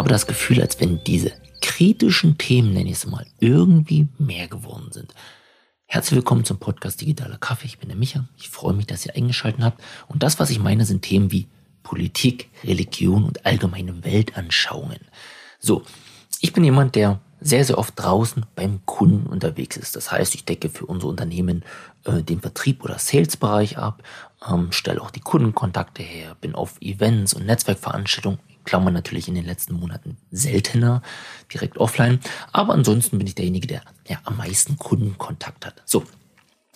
habe das Gefühl, als wenn diese kritischen Themen, nenne ich es mal, irgendwie mehr geworden sind. Herzlich willkommen zum Podcast Digitaler Kaffee. Ich bin der Micha. Ich freue mich, dass ihr eingeschaltet habt. Und das, was ich meine, sind Themen wie Politik, Religion und allgemeine Weltanschauungen. So, ich bin jemand, der sehr, sehr oft draußen beim Kunden unterwegs ist. Das heißt, ich decke für unser Unternehmen äh, den Vertrieb oder Sales-Bereich ab, ähm, stelle auch die Kundenkontakte her, bin auf Events und Netzwerkveranstaltungen, Klammern natürlich in den letzten Monaten seltener, direkt offline. Aber ansonsten bin ich derjenige, der ja, am meisten Kundenkontakt hat. So,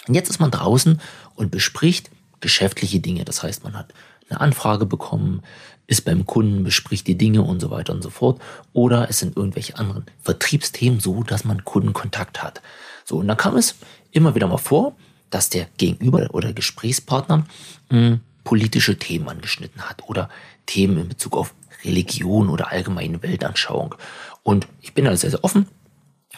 und jetzt ist man draußen und bespricht geschäftliche Dinge. Das heißt, man hat eine Anfrage bekommen, ist beim Kunden, bespricht die Dinge und so weiter und so fort. Oder es sind irgendwelche anderen Vertriebsthemen so, dass man Kundenkontakt hat. So, und dann kam es immer wieder mal vor, dass der Gegenüber oder Gesprächspartner mh, hm, politische Themen angeschnitten hat oder Themen in Bezug auf Religion oder allgemeine Weltanschauung. Und ich bin da sehr, sehr offen.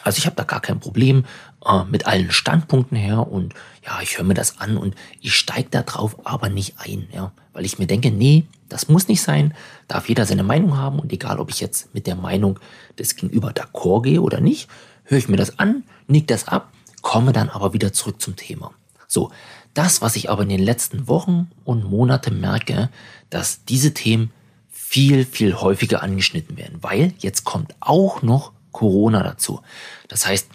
Also ich habe da gar kein Problem äh, mit allen Standpunkten her und ja, ich höre mir das an und ich steige da drauf aber nicht ein, ja, weil ich mir denke, nee, das muss nicht sein, darf jeder seine Meinung haben und egal, ob ich jetzt mit der Meinung des Gegenüber d'accord gehe oder nicht, höre ich mir das an, nick das ab, komme dann aber wieder zurück zum Thema. So, das, was ich aber in den letzten Wochen und Monaten merke, dass diese Themen viel, viel häufiger angeschnitten werden, weil jetzt kommt auch noch Corona dazu. Das heißt,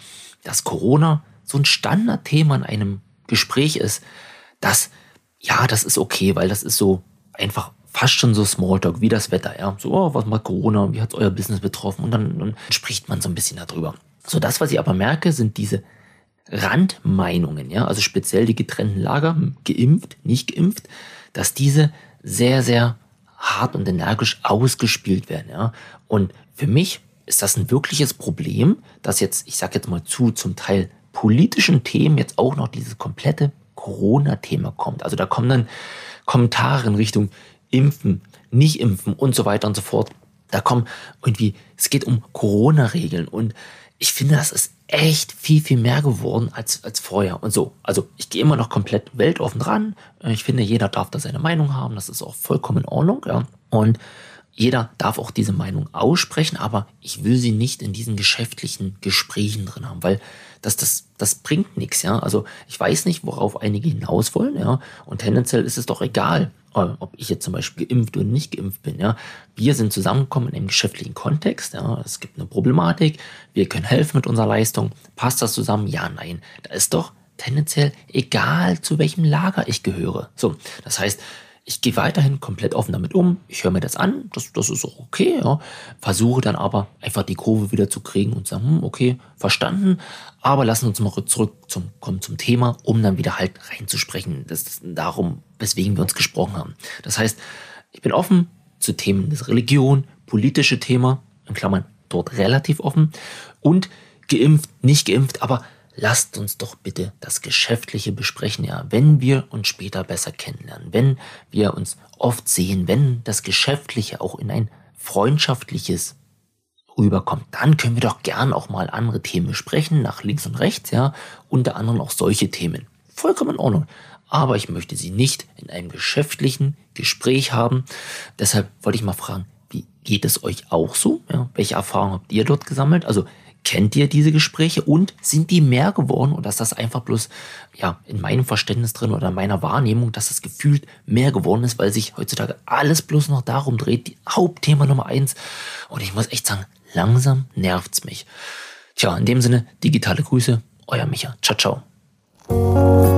dass Corona so ein Standardthema in einem Gespräch ist, das, ja, das ist okay, weil das ist so einfach fast schon so Smalltalk wie das Wetter, ja. So, oh, was macht Corona, wie hat es euer Business betroffen? Und dann, dann spricht man so ein bisschen darüber. So, das, was ich aber merke, sind diese Randmeinungen, ja, also speziell die getrennten Lager, geimpft, nicht geimpft, dass diese sehr, sehr hart und energisch ausgespielt werden. Ja? Und für mich ist das ein wirkliches Problem, dass jetzt, ich sage jetzt mal zu, zum Teil politischen Themen jetzt auch noch dieses komplette Corona-Thema kommt. Also da kommen dann Kommentare in Richtung Impfen, nicht impfen und so weiter und so fort. Da kommen irgendwie, es geht um Corona-Regeln und ich finde, das ist echt viel, viel mehr geworden als, als vorher. Und so, also ich gehe immer noch komplett weltoffen dran. Ich finde, jeder darf da seine Meinung haben. Das ist auch vollkommen in Ordnung. Ja. Und jeder darf auch diese Meinung aussprechen, aber ich will sie nicht in diesen geschäftlichen Gesprächen drin haben, weil das, das, das bringt nichts, ja. Also ich weiß nicht, worauf einige hinaus wollen, ja. Und tendenziell ist es doch egal, äh, ob ich jetzt zum Beispiel geimpft oder nicht geimpft bin, ja. Wir sind zusammengekommen in einem geschäftlichen Kontext, ja. Es gibt eine Problematik, wir können helfen mit unserer Leistung. Passt das zusammen? Ja, nein. Da ist doch tendenziell egal, zu welchem Lager ich gehöre. So, das heißt, ich gehe weiterhin komplett offen damit um. Ich höre mir das an. Das, das ist auch okay. Ja. Versuche dann aber einfach die Kurve wieder zu kriegen und sagen, hm, okay, verstanden. Aber lassen uns mal zurück zum, kommen zum Thema, um dann wieder halt reinzusprechen. Das ist darum, weswegen wir uns gesprochen haben. Das heißt, ich bin offen zu Themen des Religion, politische Thema, in Klammern dort relativ offen und geimpft, nicht geimpft, aber lasst uns doch bitte das Geschäftliche besprechen, ja, wenn wir uns später besser kennenlernen, wenn wir uns oft sehen, wenn das Geschäftliche auch in ein freundschaftliches rüberkommt, dann können wir doch gern auch mal andere Themen besprechen, nach links und rechts, ja, unter anderem auch solche Themen. Vollkommen in Ordnung. Aber ich möchte sie nicht in einem geschäftlichen Gespräch haben. Deshalb wollte ich mal fragen, wie geht es euch auch so? Ja, welche Erfahrungen habt ihr dort gesammelt? Also Kennt ihr diese Gespräche und sind die mehr geworden oder ist das einfach bloß ja in meinem Verständnis drin oder in meiner Wahrnehmung, dass das gefühlt mehr geworden ist, weil sich heutzutage alles bloß noch darum dreht, die Hauptthema Nummer eins. Und ich muss echt sagen, langsam nervt's mich. Tja, in dem Sinne, digitale Grüße, euer Micha. Ciao, ciao.